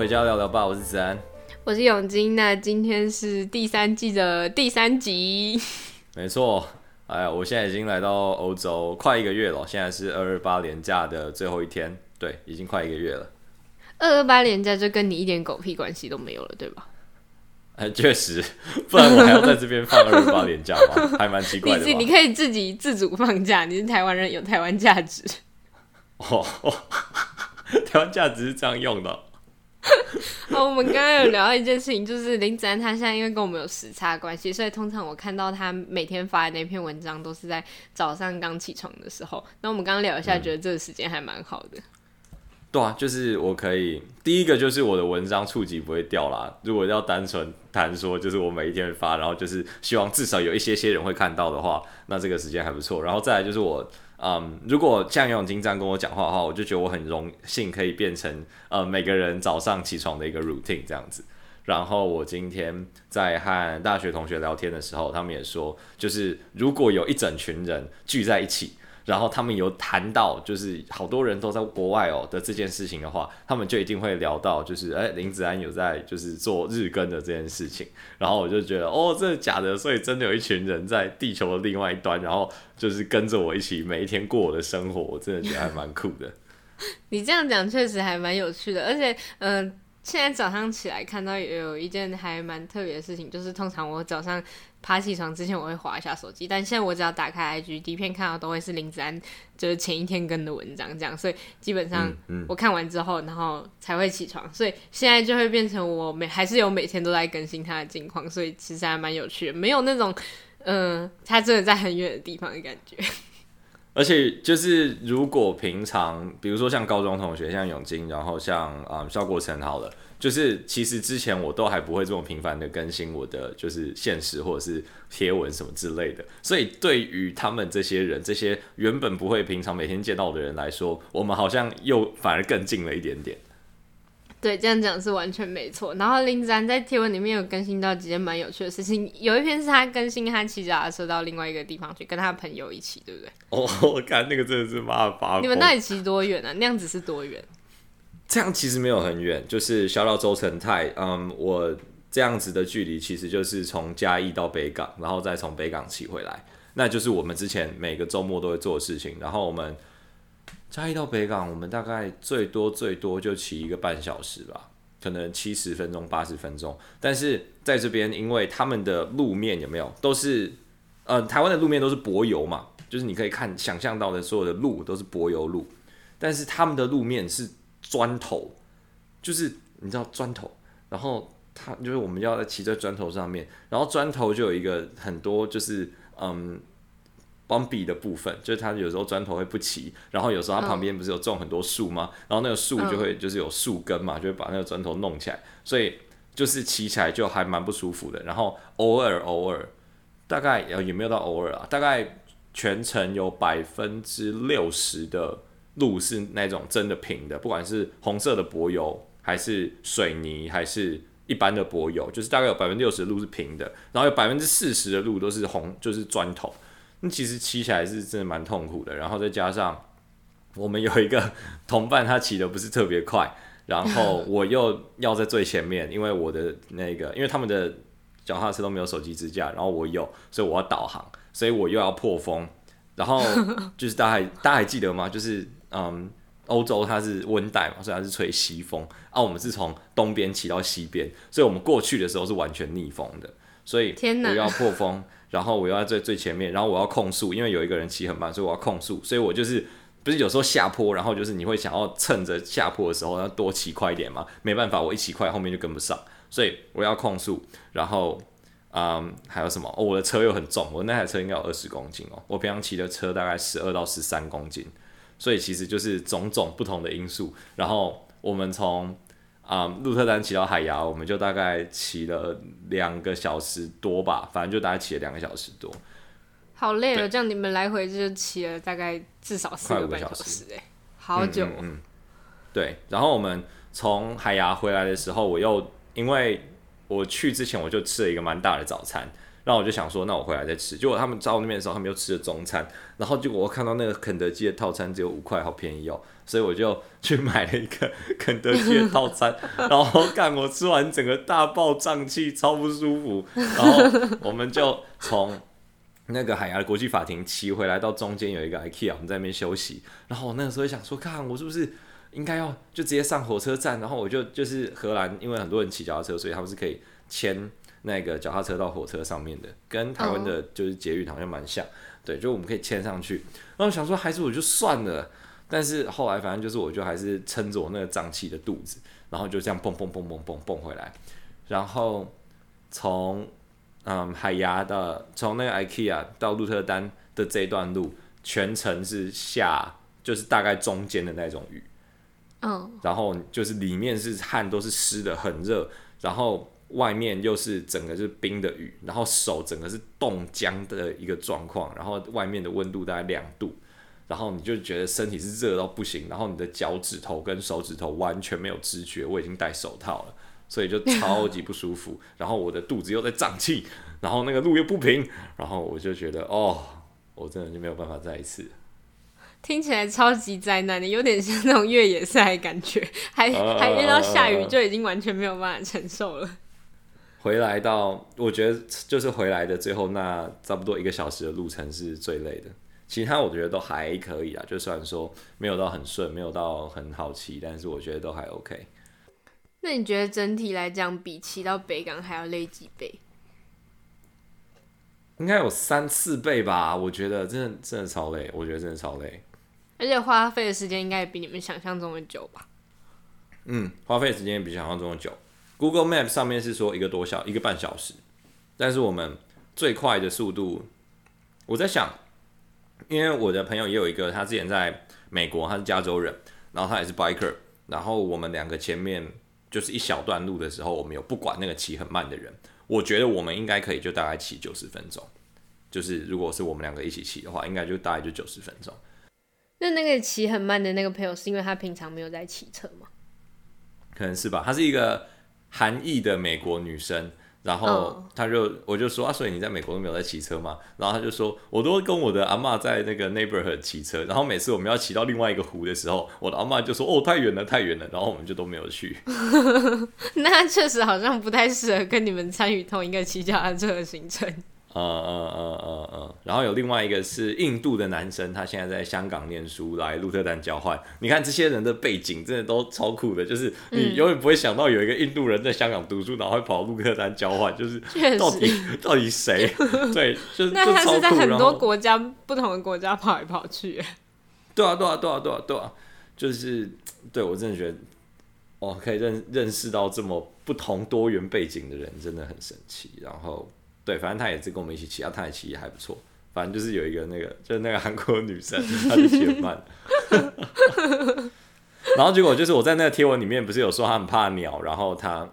回家聊聊吧》，我是子安，我是永金。那今天是第三季的第三集，没错。哎呀，我现在已经来到欧洲快一个月了，现在是二二八连假的最后一天，对，已经快一个月了。二二八连假就跟你一点狗屁关系都没有了，对吧？哎，确实，不然我还要在这边放二二八连假吗？还蛮奇怪的。你你可以自己自主放假，你是台湾人，有台湾价值。哦，台湾价值是这样用的。好，我们刚刚有聊到一件事情，就是林子安他现在因为跟我们有时差关系，所以通常我看到他每天发的那篇文章都是在早上刚起床的时候。那我们刚刚聊一下，觉得这个时间还蛮好的。嗯。对啊，就是我可以第一个就是我的文章触及不会掉啦。如果要单纯谈说，就是我每一天发，然后就是希望至少有一些些人会看到的话，那这个时间还不错。然后再来就是我。嗯，如果像游泳金这样跟我讲话的话，我就觉得我很荣幸可以变成呃每个人早上起床的一个 routine 这样子。然后我今天在和大学同学聊天的时候，他们也说，就是如果有一整群人聚在一起。然后他们有谈到，就是好多人都在国外哦的这件事情的话，他们就一定会聊到，就是哎，林子安有在就是做日更的这件事情。然后我就觉得，哦，真的假的？所以真的有一群人在地球的另外一端，然后就是跟着我一起每一天过我的生活，我真的觉得还蛮酷的。你这样讲确实还蛮有趣的，而且，嗯、现在早上起来看到有一件还蛮特别的事情，就是通常我早上爬起床之前我会划一下手机，但现在我只要打开 IG，第一篇看到都会是林子安就是前一天跟的文章这样，所以基本上我看完之后，然后才会起床，所以现在就会变成我每还是有每天都在更新他的近况，所以其实还蛮有趣的，没有那种嗯、呃，他真的在很远的地方的感觉。而且就是，如果平常，比如说像高中同学，像永金，然后像啊肖国成，好了，就是其实之前我都还不会这么频繁的更新我的就是现实或者是贴文什么之类的，所以对于他们这些人，这些原本不会平常每天见到的人来说，我们好像又反而更近了一点点。对，这样讲是完全没错。然后林子安在贴文里面有更新到几件蛮有趣的事情，有一篇是他更新他骑脚踏车到另外一个地方去，跟他的朋友一起，对不对？哦，我看那个真的是妈发。你们那里骑多远啊？那样子是多远？这样其实没有很远，就是小到周成泰。嗯，我这样子的距离其实就是从嘉义到北港，然后再从北港骑回来，那就是我们之前每个周末都会做的事情。然后我们。嘉义到北港，我们大概最多最多就骑一个半小时吧，可能七十分钟、八十分钟。但是在这边，因为他们的路面有没有都是，呃，台湾的路面都是柏油嘛，就是你可以看想象到的所有的路都是柏油路，但是他们的路面是砖头，就是你知道砖头，然后他就是我们要骑在砖头上面，然后砖头就有一个很多就是嗯。Bumpy 的部分，就是它有时候砖头会不齐，然后有时候它旁边不是有种很多树吗？然后那个树就会就是有树根嘛，就会把那个砖头弄起来，所以就是骑起来就还蛮不舒服的。然后偶尔偶尔，大概也没有到偶尔啊，大概全程有百分之六十的路是那种真的平的，不管是红色的柏油，还是水泥，还是一般的柏油，就是大概有百分之六十的路是平的，然后有百分之四十的路都是红，就是砖头。那其实骑起来是真的蛮痛苦的，然后再加上我们有一个 同伴，他骑的不是特别快，然后 我又要在最前面，因为我的那个，因为他们的脚踏车都没有手机支架，然后我有，所以我要导航，所以我又要破风，然后 就是大家还大家还记得吗？就是嗯，欧洲它是温带嘛，所以它是吹西风，啊，我们是从东边骑到西边，所以我们过去的时候是完全逆风的，所以我又要破风。然后我又在最最前面，然后我要控速，因为有一个人骑很慢，所以我要控速，所以我就是不是有时候下坡，然后就是你会想要趁着下坡的时候要多骑快一点嘛，没办法，我一骑快后面就跟不上，所以我要控速。然后，嗯，还有什么？哦，我的车又很重，我那台车应该有二十公斤哦，我平常骑的车大概十二到十三公斤，所以其实就是种种不同的因素。然后我们从啊，鹿特丹骑到海牙，我们就大概骑了两个小时多吧，反正就大概骑了两个小时多。好累了，这样你们来回就骑了大概至少四个半小时，哎，好久。嗯，嗯，对，然后我们从海牙回来的时候，我又因为我去之前我就吃了一个蛮大的早餐，然后我就想说，那我回来再吃。结果他们到那边的时候，他们又吃了中餐，然后结果我看到那个肯德基的套餐只有五块，好便宜哦，所以我就去买了一个 肯德基的套餐，然后干我吃完整个大爆胀气，超不舒服。然后我们就从那个海牙的国际法庭骑回来，到中间有一个 IKEA，我们在那边休息。然后我那个时候想说，看我是不是应该要就直接上火车站？然后我就就是荷兰，因为很多人骑脚踏车，所以他们是可以牵。那个脚踏车到火车上面的，跟台湾的就是捷运好像蛮像，对，就我们可以牵上去。然后想说，还是我就算了。但是后来反正就是，我就还是撑着我那个胀气的肚子，然后就这样蹦蹦蹦蹦蹦蹦回来。然后从嗯海牙的，从那个 IKEA 到鹿特丹的这一段路，全程是下，就是大概中间的那种雨。嗯。然后就是里面是汗都是湿的，很热。然后。外面又是整个是冰的雨，然后手整个是冻僵的一个状况，然后外面的温度大概两度，然后你就觉得身体是热到不行，然后你的脚趾头跟手指头完全没有知觉，我已经戴手套了，所以就超级不舒服，然后我的肚子又在胀气，然后那个路又不平，然后我就觉得哦，我真的就没有办法再一次。听起来超级灾难的，有点像那种越野赛感觉，还还遇到下雨就已经完全没有办法承受了。回来到，我觉得就是回来的最后那差不多一个小时的路程是最累的，其他我觉得都还可以啊，就虽然说没有到很顺，没有到很好骑，但是我觉得都还 OK。那你觉得整体来讲，比骑到北港还要累几倍？应该有三四倍吧，我觉得真的真的超累，我觉得真的超累，而且花费的时间应该也比你们想象中的久吧？嗯，花费时间也比想象中的久。Google Map 上面是说一个多小一个半小时，但是我们最快的速度，我在想，因为我的朋友也有一个，他之前在美国，他是加州人，然后他也是 biker，然后我们两个前面就是一小段路的时候，我们有不管那个骑很慢的人，我觉得我们应该可以就大概骑九十分钟，就是如果是我们两个一起骑的话，应该就大概就九十分钟。那那个骑很慢的那个朋友，是因为他平常没有在骑车吗？可能是吧，他是一个。韩裔的美国女生，然后她就、oh. 我就说啊，所以你在美国都没有在骑车吗？然后她就说，我都跟我的阿妈在那个 neighborhood 骑车，然后每次我们要骑到另外一个湖的时候，我的阿妈就说哦，太远了，太远了，然后我们就都没有去。那确实好像不太适合跟你们参与同一个骑脚踏车的行程。呃呃呃呃呃，然后有另外一个是印度的男生，他现在在香港念书，来鹿特丹交换。你看这些人的背景真的都超酷的，就是你永远不会想到有一个印度人在香港读书，然后会跑鹿特丹交换，就是到底到底谁？对，就是那他是在很多国家不同的国家跑来跑去。对啊，对啊，对啊，对啊，对啊，就是对我真的觉得，哦，可以认认识到这么不同多元背景的人，真的很神奇。然后。对，反正他也是跟我们一起骑，啊，他也骑也还不错。反正就是有一个那个，就是那个韩国女生，她就骑很慢。然后结果就是我在那个贴文里面不是有说她很怕鸟，然后她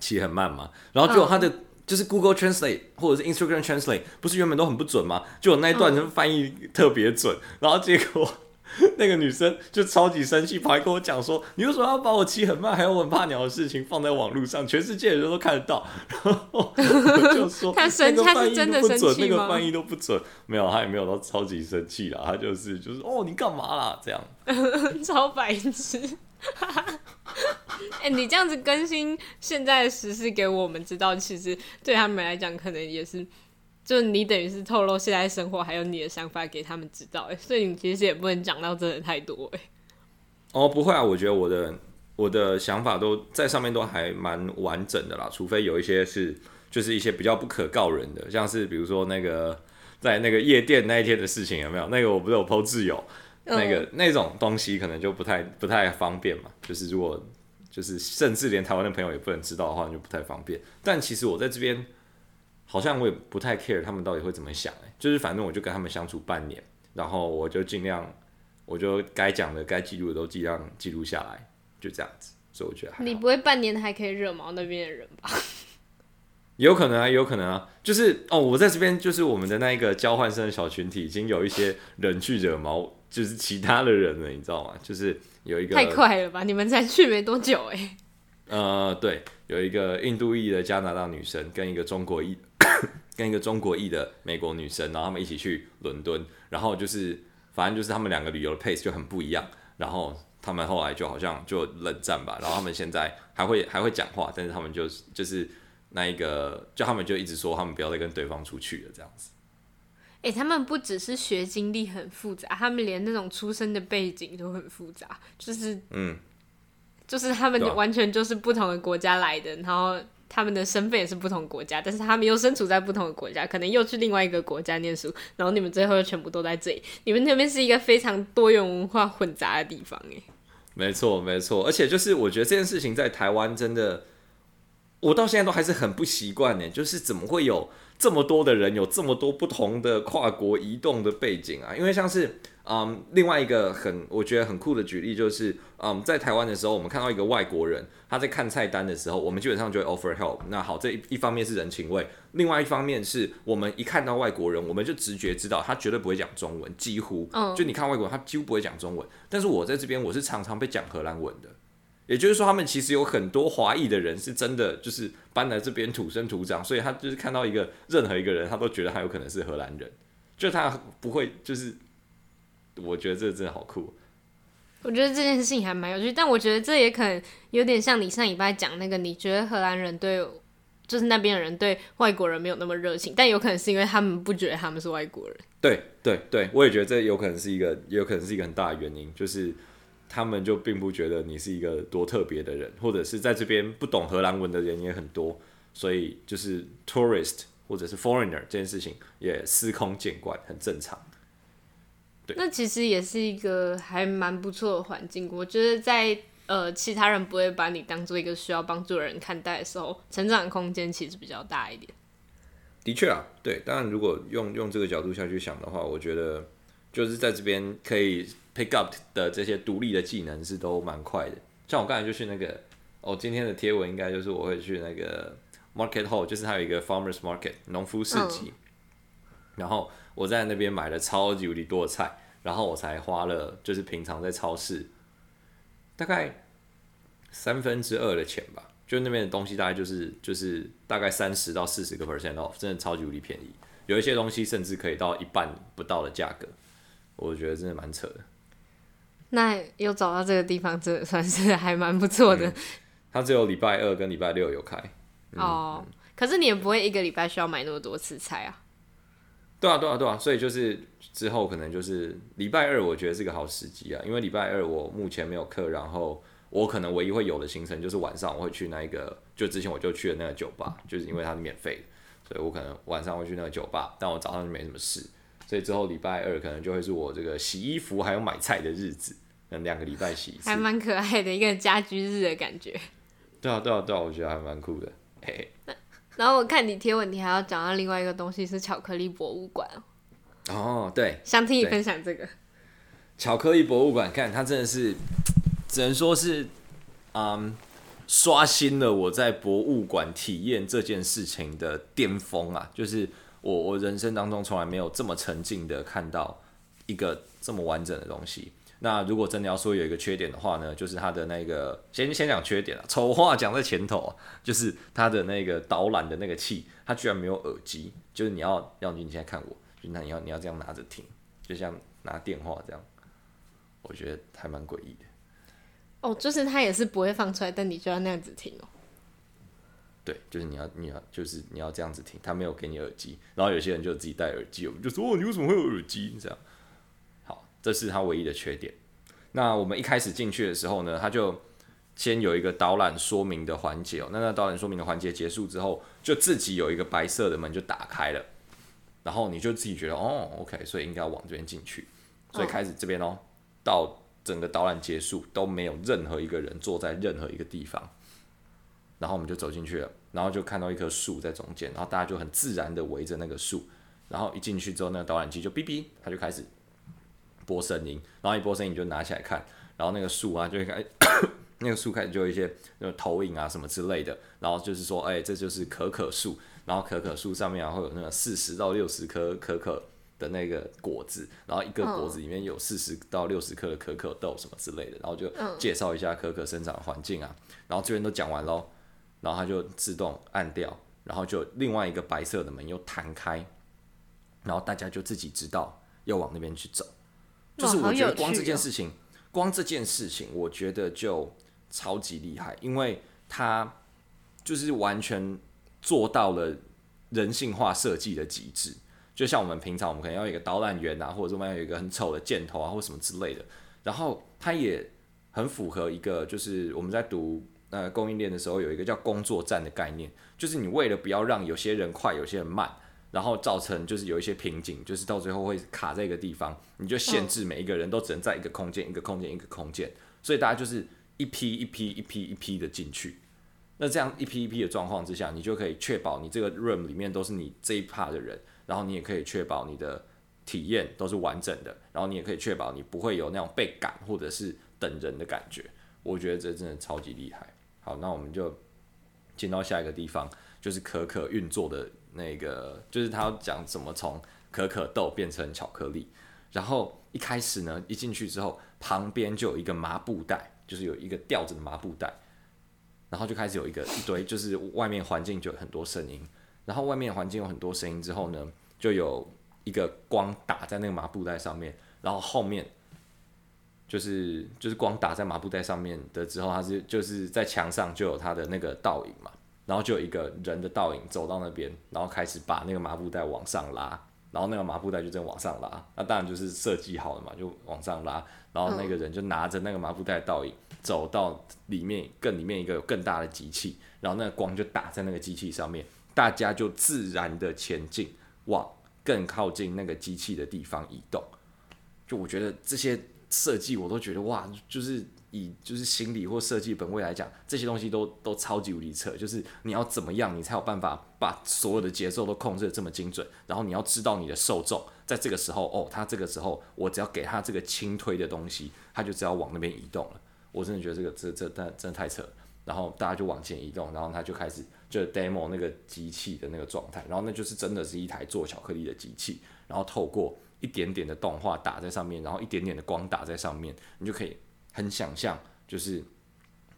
骑很慢嘛。然后结果她的就是 Google Translate 或者是 Instagram Translate 不是原本都很不准吗？就我那一段就翻译特别准，然后结果。那个女生就超级生气，跑来跟我讲说：“你为什么要把我骑很慢，还有我很怕鸟的事情放在网络上，全世界的人都看得到？” 然后我就说：“他生气，他是真的生气吗？那个翻译都不准，没有，他也没有到超级生气啦，他就是就是哦，你干嘛啦？这样 超白痴。哎、欸，你这样子更新现在的时事给我们知道，其实对他们来讲，可能也是。”就你等于是透露现在生活还有你的想法给他们知道，哎，所以你其实也不能讲到真的太多，哎。哦，不会啊，我觉得我的我的想法都在上面都还蛮完整的啦，除非有一些是就是一些比较不可告人的，像是比如说那个在那个夜店那一天的事情有没有？那个我不是有 po 自由，那个那种东西可能就不太不太方便嘛，就是如果就是甚至连台湾的朋友也不能知道的话，就不太方便。但其实我在这边。好像我也不太 care 他们到底会怎么想，哎，就是反正我就跟他们相处半年，然后我就尽量，我就该讲的、该记录的都尽量记录下来，就这样子。所以我觉得你不会半年还可以惹毛那边的人吧？有可能啊，有可能啊，就是哦，我在这边就是我们的那一个交换生的小群体，已经有一些人去惹毛，就是其他的人了，你知道吗？就是有一个太快了吧？你们才去没多久哎、欸。呃，对，有一个印度裔的加拿大女生跟一个中国裔。跟一个中国裔的美国女生，然后他们一起去伦敦，然后就是反正就是他们两个旅游的 pace 就很不一样，然后他们后来就好像就冷战吧，然后他们现在还会还会讲话，但是他们就就是那一个，就他们就一直说他们不要再跟对方出去了这样子。哎、欸，他们不只是学经历很复杂，他们连那种出生的背景都很复杂，就是嗯，就是他们完全就是不同的国家来的，然后。他们的身份也是不同国家，但是他们又身处在不同的国家，可能又去另外一个国家念书，然后你们最后又全部都在这里。你们那边是一个非常多元文化混杂的地方，哎，没错没错，而且就是我觉得这件事情在台湾真的，我到现在都还是很不习惯呢，就是怎么会有这么多的人有这么多不同的跨国移动的背景啊？因为像是。嗯，um, 另外一个很我觉得很酷的举例就是，嗯、um，在台湾的时候，我们看到一个外国人，他在看菜单的时候，我们基本上就会 offer help。那好，这一一方面是人情味，另外一方面是我们一看到外国人，我们就直觉知道他绝对不会讲中文，几乎，就你看外国人，他几乎不会讲中文。但是我在这边，我是常常被讲荷兰文的，也就是说，他们其实有很多华裔的人是真的就是搬来这边土生土长，所以他就是看到一个任何一个人，他都觉得他有可能是荷兰人，就他不会就是。我觉得这真的好酷。我觉得这件事情还蛮有趣，但我觉得这也可能有点像你上礼拜讲那个，你觉得荷兰人对，就是那边的人对外国人没有那么热情，但有可能是因为他们不觉得他们是外国人。对对对，我也觉得这有可能是一个，也有可能是一个很大的原因，就是他们就并不觉得你是一个多特别的人，或者是在这边不懂荷兰文的人也很多，所以就是 tourist 或者是 foreigner 这件事情也司空见惯，很正常。对那其实也是一个还蛮不错的环境。我觉得在呃其他人不会把你当做一个需要帮助的人看待的时候，成长空间其实比较大一点。的确啊，对。当然，如果用用这个角度下去想的话，我觉得就是在这边可以 pick up 的这些独立的技能是都蛮快的。像我刚才就去那个，哦，今天的贴文应该就是我会去那个 market hall，就是它有一个 farmers market 农夫市集，嗯、然后我在那边买了超级无敌多的菜。然后我才花了，就是平常在超市大概三分之二的钱吧，就那边的东西大概就是就是大概三十到四十个 percent off，真的超级无敌便宜。有一些东西甚至可以到一半不到的价格，我觉得真的蛮扯的。那有找到这个地方，真的算是还蛮不错的。它、嗯、只有礼拜二跟礼拜六有开。嗯、哦，可是你也不会一个礼拜需要买那么多次菜啊。对啊，对啊，对啊，所以就是之后可能就是礼拜二，我觉得是个好时机啊，因为礼拜二我目前没有课，然后我可能唯一会有的行程就是晚上我会去那一个，就之前我就去了那个酒吧，就是因为它是免费的，所以我可能晚上会去那个酒吧，但我早上就没什么事，所以之后礼拜二可能就会是我这个洗衣服还有买菜的日子，嗯，两个礼拜洗一次，还蛮可爱的一个家居日的感觉。对啊，对啊，对啊，我觉得还蛮酷的，嘿嘿。然后我看你贴文，你还要讲到另外一个东西是巧克力博物馆哦，对，想听你分享这个巧克力博物馆。看它真的是，只能说是，嗯，刷新了我在博物馆体验这件事情的巅峰啊！就是我我人生当中从来没有这么沉浸的看到一个这么完整的东西。那如果真的要说有一个缺点的话呢，就是它的那个先先讲缺点啊，丑话讲在前头啊，就是它的那个导览的那个器，它居然没有耳机，就是你要要你现在看我，就那你要你要这样拿着听，就像拿电话这样，我觉得还蛮诡异的。哦，就是它也是不会放出来，但你就要那样子听哦。对，就是你要你要就是你要这样子听，他没有给你耳机，然后有些人就自己戴耳机，我们就说哦，你为什么会有耳机这样？好这是他唯一的缺点。那我们一开始进去的时候呢，他就先有一个导览说明的环节哦。那那导览说明的环节结束之后，就自己有一个白色的门就打开了，然后你就自己觉得哦，OK，所以应该要往这边进去。所以开始这边哦，到整个导览结束都没有任何一个人坐在任何一个地方。然后我们就走进去了，然后就看到一棵树在中间，然后大家就很自然的围着那个树。然后一进去之后，那个导览机就哔哔，它就开始。播声音，然后一播声音你就拿起来看，然后那个树啊就会开，那个树开始就有一些那种投影啊什么之类的，然后就是说，哎，这就是可可树，然后可可树上面啊会有那个四十到六十颗可可的那个果子，然后一个果子里面有四十到六十颗的可可豆什么之类的，然后就介绍一下可可生长环境啊，然后这边都讲完喽，然后它就自动按掉，然后就另外一个白色的门又弹开，然后大家就自己知道要往那边去走。就是我觉得光这件事情，光这件事情，我觉得就超级厉害，因为它就是完全做到了人性化设计的极致。就像我们平常，我们可能要有一个导览员啊，或者说我们要有一个很丑的箭头啊，或什么之类的。然后它也很符合一个，就是我们在读呃供应链的时候，有一个叫工作站的概念，就是你为了不要让有些人快，有些人慢，然后造成就是有一些瓶颈，就是到最后会卡在一个地方，你就限制每一个人都只能在一个空间，一个空间，一个空间。所以大家就是一批一批一批一批的进去。那这样一批一批的状况之下，你就可以确保你这个 room 里面都是你这一 part 的人。然后你也可以确保你的体验都是完整的，然后你也可以确保你不会有那种被赶或者是等人的感觉。我觉得这真的超级厉害。好，那我们就进到下一个地方，就是可可运作的那个，就是他要讲怎么从可可豆变成巧克力。然后一开始呢，一进去之后，旁边就有一个麻布袋，就是有一个吊着的麻布袋，然后就开始有一个一堆，就是外面环境就有很多声音。然后外面环境有很多声音之后呢，就有一个光打在那个麻布袋上面，然后后面就是就是光打在麻布袋上面的之后，它是就是在墙上就有它的那个倒影嘛，然后就有一个人的倒影走到那边，然后开始把那个麻布袋往上拉，然后那个麻布袋就这样往上拉，那当然就是设计好了嘛，就往上拉，然后那个人就拿着那个麻布袋倒影走到里面更里面一个有更大的机器，然后那个光就打在那个机器上面。大家就自然的前进，往更靠近那个机器的地方移动。就我觉得这些设计，我都觉得哇，就是以就是心理或设计本位来讲，这些东西都都超级无敌扯。就是你要怎么样，你才有办法把所有的节奏都控制得这么精准。然后你要知道你的受众在这个时候，哦，他这个时候我只要给他这个轻推的东西，他就只要往那边移动了。我真的觉得这个这这但真的太扯了。然后大家就往前移动，然后他就开始。就 demo 那个机器的那个状态，然后那就是真的是一台做巧克力的机器，然后透过一点点的动画打在上面，然后一点点的光打在上面，你就可以很想象，就是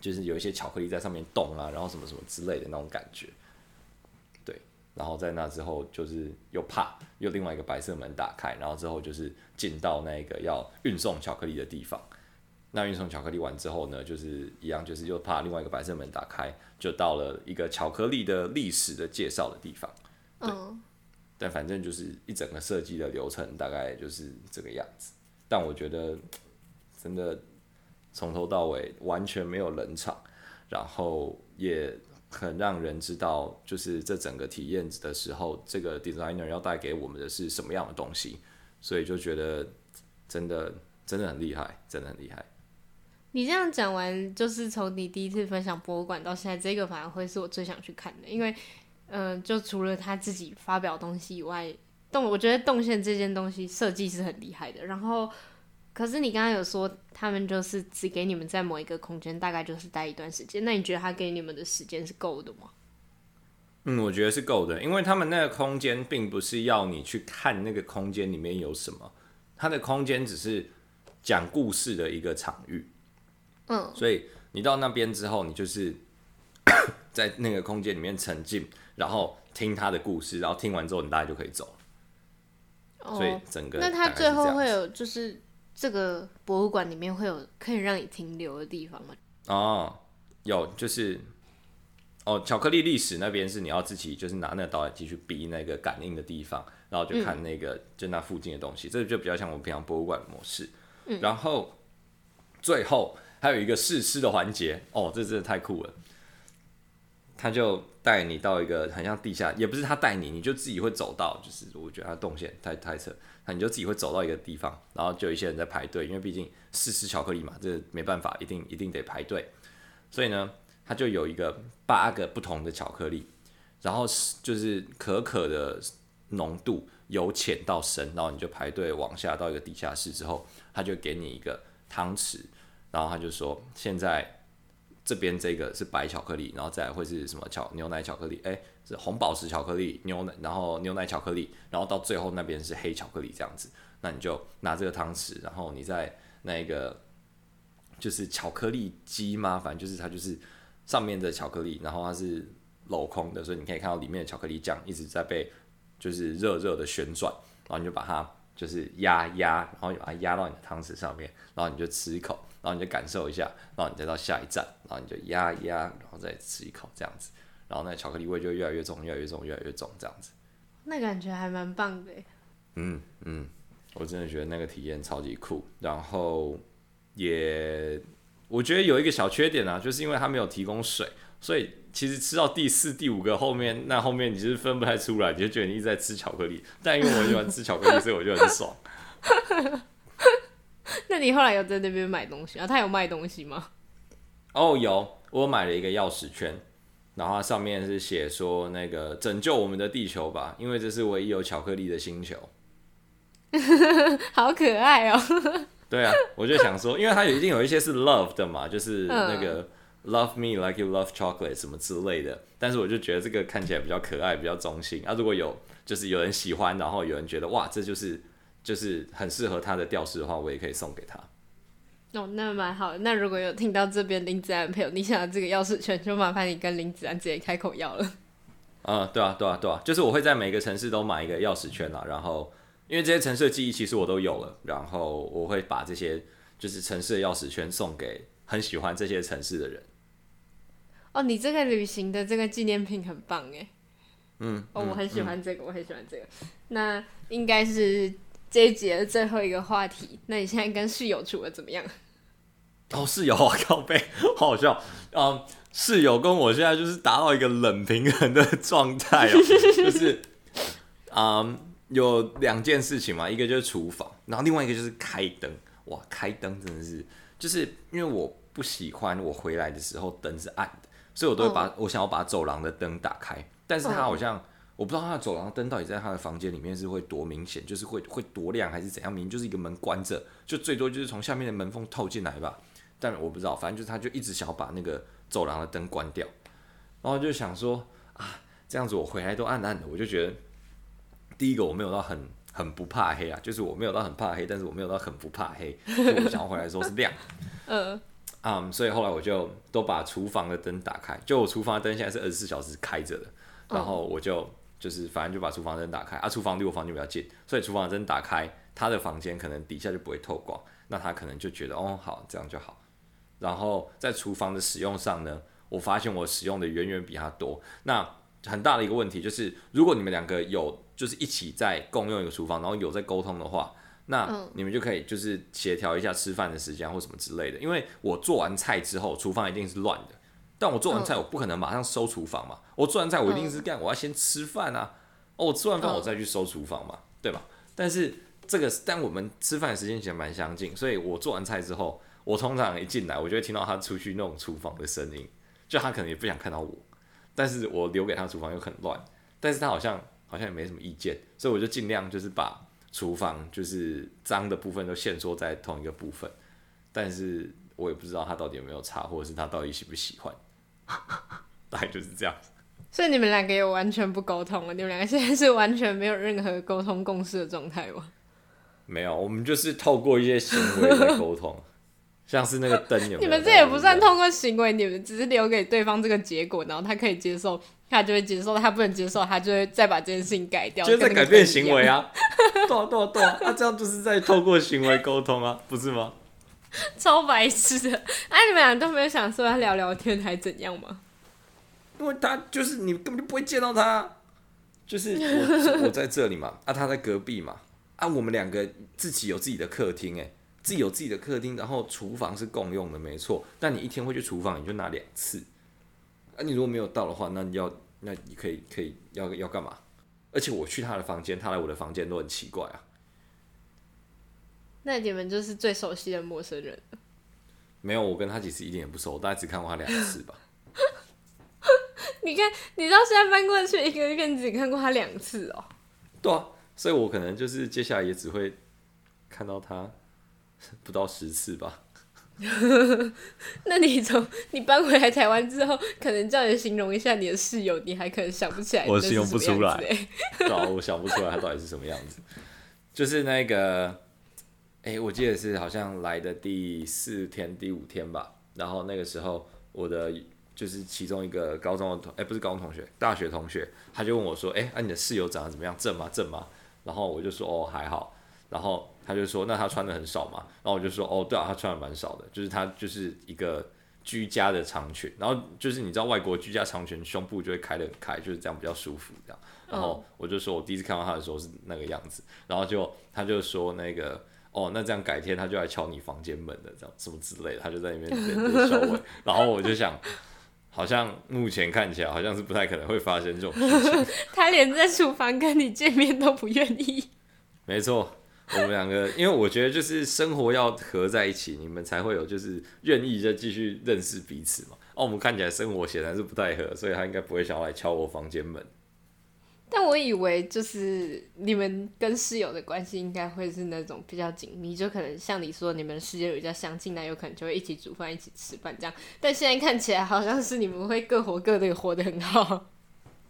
就是有一些巧克力在上面动啊，然后什么什么之类的那种感觉。对，然后在那之后就是又怕又另外一个白色门打开，然后之后就是进到那个要运送巧克力的地方。那运送巧克力完之后呢，就是一样，就是又怕另外一个白色门打开，就到了一个巧克力的历史的介绍的地方。嗯、但反正就是一整个设计的流程大概就是这个样子。但我觉得真的从头到尾完全没有冷场，然后也很让人知道，就是这整个体验的时候，这个 designer 要带给我们的是什么样的东西，所以就觉得真的真的很厉害，真的很厉害。你这样讲完，就是从你第一次分享博物馆到现在，这个反而会是我最想去看的，因为，嗯、呃，就除了他自己发表东西以外，动我觉得动线这件东西设计是很厉害的。然后，可是你刚刚有说他们就是只给你们在某一个空间，大概就是待一段时间，那你觉得他给你们的时间是够的吗？嗯，我觉得是够的，因为他们那个空间并不是要你去看那个空间里面有什么，它的空间只是讲故事的一个场域。嗯，所以你到那边之后，你就是 在那个空间里面沉浸，然后听他的故事，然后听完之后，你大概就可以走了。哦，所以整个那他最后会有，就是这个博物馆里面会有可以让你停留的地方吗？哦，有，就是哦，巧克力历史那边是你要自己就是拿那个导览机去逼那个感应的地方，然后就看那个、嗯、就那附近的东西，这个就比较像我们平常博物馆的模式。嗯，然后最后。还有一个试吃的环节哦，这真的太酷了。他就带你到一个很像地下，也不是他带你，你就自己会走到。就是我觉得他动线太太扯，那你就自己会走到一个地方，然后就有一些人在排队，因为毕竟试吃巧克力嘛，这没办法，一定一定得排队。所以呢，他就有一个八个不同的巧克力，然后是就是可可的浓度由浅到深，然后你就排队往下到一个地下室之后，他就给你一个汤匙。然后他就说，现在这边这个是白巧克力，然后再会是什么巧牛奶巧克力？哎，是红宝石巧克力，牛奶，然后牛奶巧克力，然后到最后那边是黑巧克力这样子。那你就拿这个汤匙，然后你在那个就是巧克力机吗？反正就是它就是上面的巧克力，然后它是镂空的，所以你可以看到里面的巧克力酱一直在被就是热热的旋转，然后你就把它就是压压，然后把它压到你的汤匙上面，然后你就吃一口，然后你就感受一下，然后你再到下一站，然后你就压一压，然后再吃一口这样子，然后那巧克力味就越来越重，越来越重，越来越重这样子。那感觉还蛮棒的。嗯嗯，我真的觉得那个体验超级酷，然后也我觉得有一个小缺点啊，就是因为它没有提供水，所以其实吃到第四、第五个后面，那后面你就是分不太出来，你就觉得你一直在吃巧克力。但因为我喜欢吃巧克力，所以我就很爽。那你后来有在那边买东西啊？他有卖东西吗？哦，有，我买了一个钥匙圈。然后上面是写说那个拯救我们的地球吧，因为这是唯一有巧克力的星球。好可爱哦！对啊，我就想说，因为它有一定有一些是 love 的嘛，就是那个 love me like you love chocolate 什么之类的。但是我就觉得这个看起来比较可爱，比较中性啊。如果有就是有人喜欢，然后有人觉得哇，这就是就是很适合他的调式的话，我也可以送给他。哦，那蛮好的。那如果有听到这边林子安朋友，你想要这个钥匙圈，就麻烦你跟林子安直接开口要了。嗯，对啊，对啊，对啊，就是我会在每个城市都买一个钥匙圈啦。然后，因为这些城市的记忆其实我都有了，然后我会把这些就是城市的钥匙圈送给很喜欢这些城市的人。哦，你这个旅行的这个纪念品很棒哎。嗯。哦，我很喜欢这个，嗯、我很喜欢这个。那应该是这一集的最后一个话题。那你现在跟室友处的怎么样？哦，室友啊，靠背，好好笑。嗯，室友跟我现在就是达到一个冷平衡的状态哦，就是，嗯，有两件事情嘛，一个就是厨房，然后另外一个就是开灯。哇，开灯真的是，就是因为我不喜欢我回来的时候灯是暗的，所以我都会把、oh. 我想要把走廊的灯打开，但是它好像、oh. 我不知道他的走廊灯到底在他的房间里面是会多明显，就是会会多亮还是怎样？明明就是一个门关着，就最多就是从下面的门缝透进来吧。但我不知道，反正就是他，就一直想要把那个走廊的灯关掉，然后就想说啊，这样子我回来都暗暗的，我就觉得第一个我没有到很很不怕黑啊，就是我没有到很怕黑，但是我没有到很不怕黑，所 以我想要回来的时候是亮，嗯，啊，所以后来我就都把厨房的灯打开，就我厨房的灯现在是二十四小时开着的，然后我就就是反正就把厨房灯打开啊，厨房离我房间比较近，所以厨房灯打开，他的房间可能底下就不会透光，那他可能就觉得哦好，这样就好。然后在厨房的使用上呢，我发现我使用的远远比他多。那很大的一个问题就是，如果你们两个有就是一起在共用一个厨房，然后有在沟通的话，那你们就可以就是协调一下吃饭的时间或什么之类的。因为我做完菜之后，厨房一定是乱的。但我做完菜，我不可能马上收厨房嘛。我做完菜，我一定是干，我要先吃饭啊。哦，我吃完饭我再去收厨房嘛，对吧？但是这个，但我们吃饭的时间其实蛮相近，所以我做完菜之后。我通常一进来，我就会听到他出去弄厨房的声音，就他可能也不想看到我，但是我留给他厨房又很乱，但是他好像好像也没什么意见，所以我就尽量就是把厨房就是脏的部分都限缩在同一个部分，但是我也不知道他到底有没有差，或者是他到底喜不喜欢，大概就是这样。所以你们两个也完全不沟通了？你们两个现在是完全没有任何沟通共识的状态吗？没有，我们就是透过一些行为来沟通。像是那个灯有有？你们这也不算通过行为，你们只是留给对方这个结果，然后他可以接受，他就会接受；他不能接受，他就会再把这件事情改掉。就是在改变行为啊！对啊，对啊，对啊！那这样就是在透过行为沟通啊，不是吗？超白痴的！哎、你们俩都没有想说要聊聊天还怎样吗？因为他就是你根本就不会见到他，就是我 我在这里嘛，啊，他在隔壁嘛，啊，我们两个自己有自己的客厅，哎。自己有自己的客厅，然后厨房是共用的，没错。但你一天会去厨房，你就拿两次。啊，你如果没有到的话，那你要，那你可以可以要要干嘛？而且我去他的房间，他来我的房间都很奇怪啊。那你们就是最熟悉的陌生人。没有，我跟他其实一点也不熟，我大概只看过他两次吧。你看，你到现在搬过去一个月，你只看过他两次哦。对啊，所以我可能就是接下来也只会看到他。不到十次吧。那你从你搬回来台湾之后，可能叫你形容一下你的室友，你还可能想不起来。我形容不出来，对啊，我想不出来他到底是什么样子。就是那个，哎、欸，我记得是好像来的第四天、第五天吧。然后那个时候，我的就是其中一个高中的同，哎、欸，不是高中同学，大学同学，他就问我说，哎、欸，那、啊、你的室友长得怎么样？正吗？正吗？然后我就说，哦，还好。然后他就说，那他穿的很少嘛？然后我就说，哦，对啊，他穿的蛮少的，就是他就是一个居家的长裙。然后就是你知道外国居家长裙胸部就会开得很开，就是这样比较舒服这样。然后我就说我第一次看到他的时候是那个样子。然后就他就说那个。哦，那这样改天他就来敲你房间门的，这样什么之类的，他就在里面在收尾。然后我就想，好像目前看起来好像是不太可能会发生这种事情。他连在厨房跟你见面都不愿意。没错，我们两个，因为我觉得就是生活要合在一起，你们才会有就是愿意再继续认识彼此嘛。哦，我们看起来生活显然是不太合，所以他应该不会想要来敲我房间门。但我以为就是你们跟室友的关系应该会是那种比较紧密，就可能像你说，你们时间比较相近，那有可能就会一起煮饭、一起吃饭这样。但现在看起来好像是你们会各活各的，活得很好。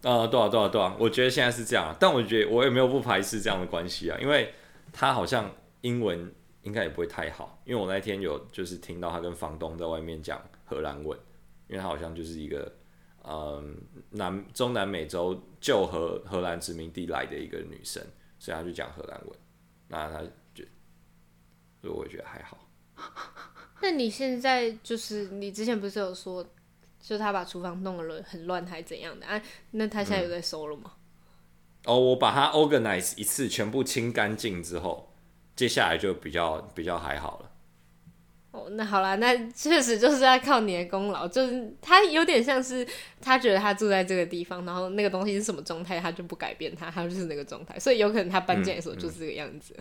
啊，对啊，对啊，对啊，我觉得现在是这样。但我觉得我也没有不排斥这样的关系啊，因为他好像英文应该也不会太好，因为我那天有就是听到他跟房东在外面讲荷兰文，因为他好像就是一个。嗯，南中南美洲旧荷荷兰殖民地来的一个女生，所以她就讲荷兰文。那她就，所以我觉得还好。那你现在就是你之前不是有说，就他把厨房弄了很乱，还怎样的啊？那他现在有在收了吗？嗯。哦，我把它 organize 一次，全部清干净之后，接下来就比较比较还好了。哦，那好啦，那确实就是要靠你的功劳。就是他有点像是他觉得他住在这个地方，然后那个东西是什么状态，他就不改变它，他就是那个状态。所以有可能他搬进来的时候就是这个样子。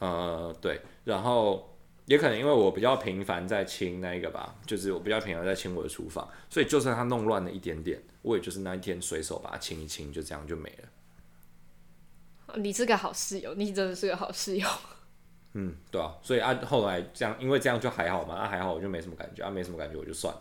嗯，嗯，呃，对。然后也可能因为我比较频繁在清那个吧，就是我比较频繁在清我的厨房，所以就算他弄乱了一点点，我也就是那一天随手把它清一清，就这样就没了。你是个好室友，你真的是个好室友。嗯，对啊，所以啊，后来这样，因为这样就还好嘛，啊还好，我就没什么感觉，啊没什么感觉，我就算了。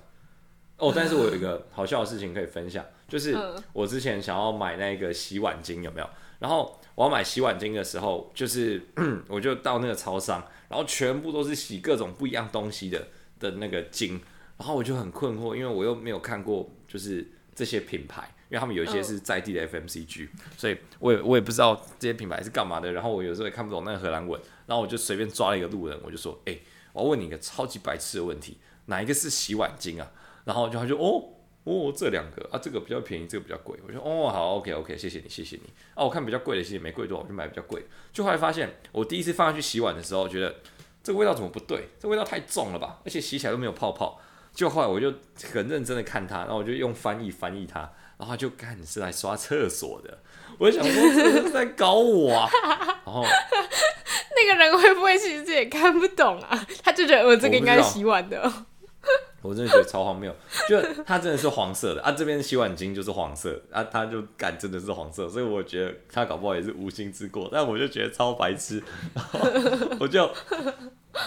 哦，但是我有一个好笑的事情可以分享，就是我之前想要买那个洗碗巾，有没有？然后我要买洗碗巾的时候，就是 我就到那个超商，然后全部都是洗各种不一样东西的的那个巾，然后我就很困惑，因为我又没有看过就是这些品牌。因为他们有一些是在地的 FMCG，所以我也我也不知道这些品牌是干嘛的。然后我有时候也看不懂那个荷兰文，然后我就随便抓了一个路人，我就说：“哎、欸，我要问你一个超级白痴的问题，哪一个是洗碗精啊？”然后就他就哦哦这两个啊，这个比较便宜，这个比较贵。我就说：“哦好，OK OK，谢谢你，谢谢你。”啊，我看比较贵的其实没贵多少，我就买比较贵。就后来发现，我第一次放下去洗碗的时候，觉得这个味道怎么不对？这个味道太重了吧？而且洗起来都没有泡泡。就后来我就很认真的看它，然后我就用翻译翻译它。然后就看你是来刷厕所的，我就想说这是在搞我啊。然后那个人会不会其实也看不懂啊？他就觉得我这个应该是洗碗的。我，我真的觉得超荒谬，就他真的是黄色的啊，这边洗碗巾就是黄色啊，他就干真的是黄色，所以我觉得他搞不好也是无心之过，但我就觉得超白痴，我就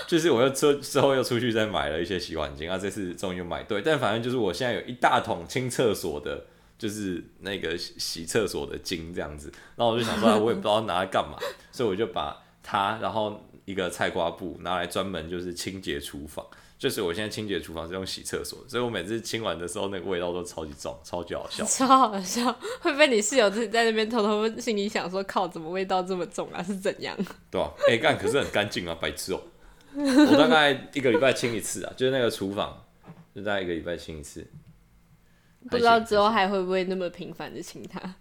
就是我又之之后又出去再买了一些洗碗巾啊，这次终于买对，但反正就是我现在有一大桶清厕所的。就是那个洗厕所的巾这样子，然后我就想说，我也不知道拿来干嘛，所以我就把它，然后一个菜瓜布拿来专门就是清洁厨房。就是我现在清洁厨房是用洗厕所，所以我每次清完的时候，那个味道都超级重，超级好笑。超好笑，会被你室友自己在那边偷偷心里想说，靠，怎么味道这么重啊？是怎样？对啊，哎、欸，干可是很干净啊，白痴哦、喔。我大概一个礼拜清一次啊，就是那个厨房，就大概一个礼拜清一次。不知道之后还会不会那么频繁的请他？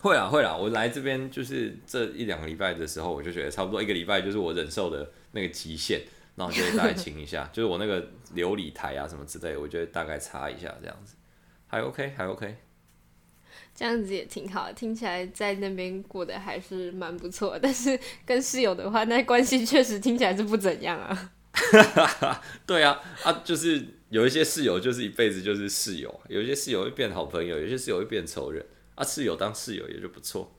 会啊会啊，我来这边就是这一两个礼拜的时候，我就觉得差不多一个礼拜就是我忍受的那个极限，然后就会大概清一下，就是我那个琉璃台啊什么之类的，我就会大概擦一下这样子，还 OK 还 OK，这样子也挺好，听起来在那边过得还是蛮不错，但是跟室友的话，那关系确实听起来是不怎样啊。对啊啊就是。有一些室友就是一辈子就是室友，有一些室友会变好朋友，有些室友会变仇人啊。室友当室友也就不错。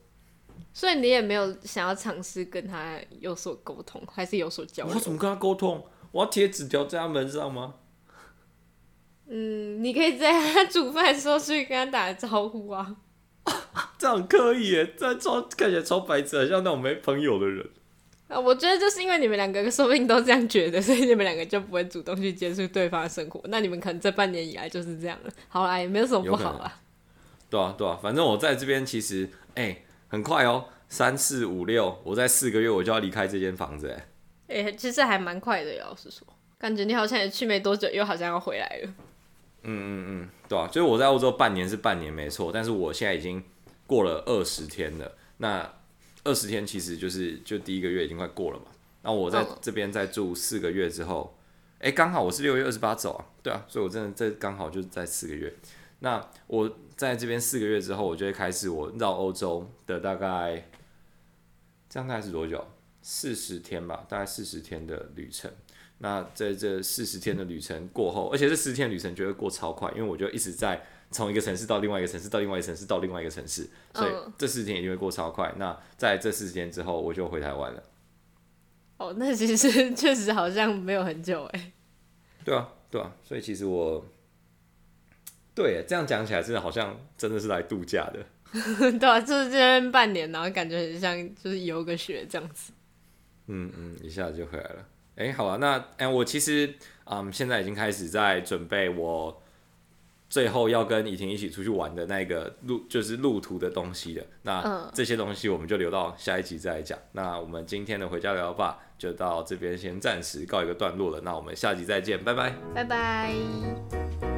所以你也没有想要尝试跟他有所沟通，还是有所交流？我怎么跟他沟通？我要贴纸条在他门上吗？嗯，你可以在他煮饭的时候去跟他打个招呼啊。这样可以耶，这样超看起来超白痴，像那种没朋友的人。啊，我觉得就是因为你们两个说不定都这样觉得，所以你们两个就不会主动去接触对方的生活。那你们可能这半年以来就是这样了。好啦，也没有什么不好啦。对啊，对啊，反正我在这边其实，哎、欸，很快哦，三四五六，我在四个月我就要离开这间房子，哎，哎，其实还蛮快的，老实说，感觉你好像也去没多久，又好像要回来了。嗯嗯嗯，对啊，就是我在欧洲半年是半年没错，但是我现在已经过了二十天了。那二十天其实就是就第一个月已经快过了嘛。那我在这边再住四个月之后，哎、哦，刚好我是六月二十八走啊，对啊，所以我真的这刚好就是在四个月。那我在这边四个月之后，我就会开始我绕欧洲的大概，这样大概是多久？四十天吧，大概四十天的旅程。那在这四十天的旅程过后，而且这四十天旅程就会过超快，因为我就一直在从一个城市到另外一个城市，到另外一个城市，到另外一个城市，所以这四天一定会过超快。那在这四天之后，我就回台湾了。哦，那其实 确实好像没有很久哎。对啊，对啊，所以其实我。对，这样讲起来，真的好像真的是来度假的。对啊，就是这边半年，然后感觉很像就是游个学这样子。嗯嗯，一下子就回来了。哎，好啊，那哎，我其实嗯，现在已经开始在准备我最后要跟怡婷一起出去玩的那个路，就是路途的东西的。那这些东西我们就留到下一集再来讲。那我们今天的回家聊吧就到这边先暂时告一个段落了。那我们下集再见，拜拜，拜拜。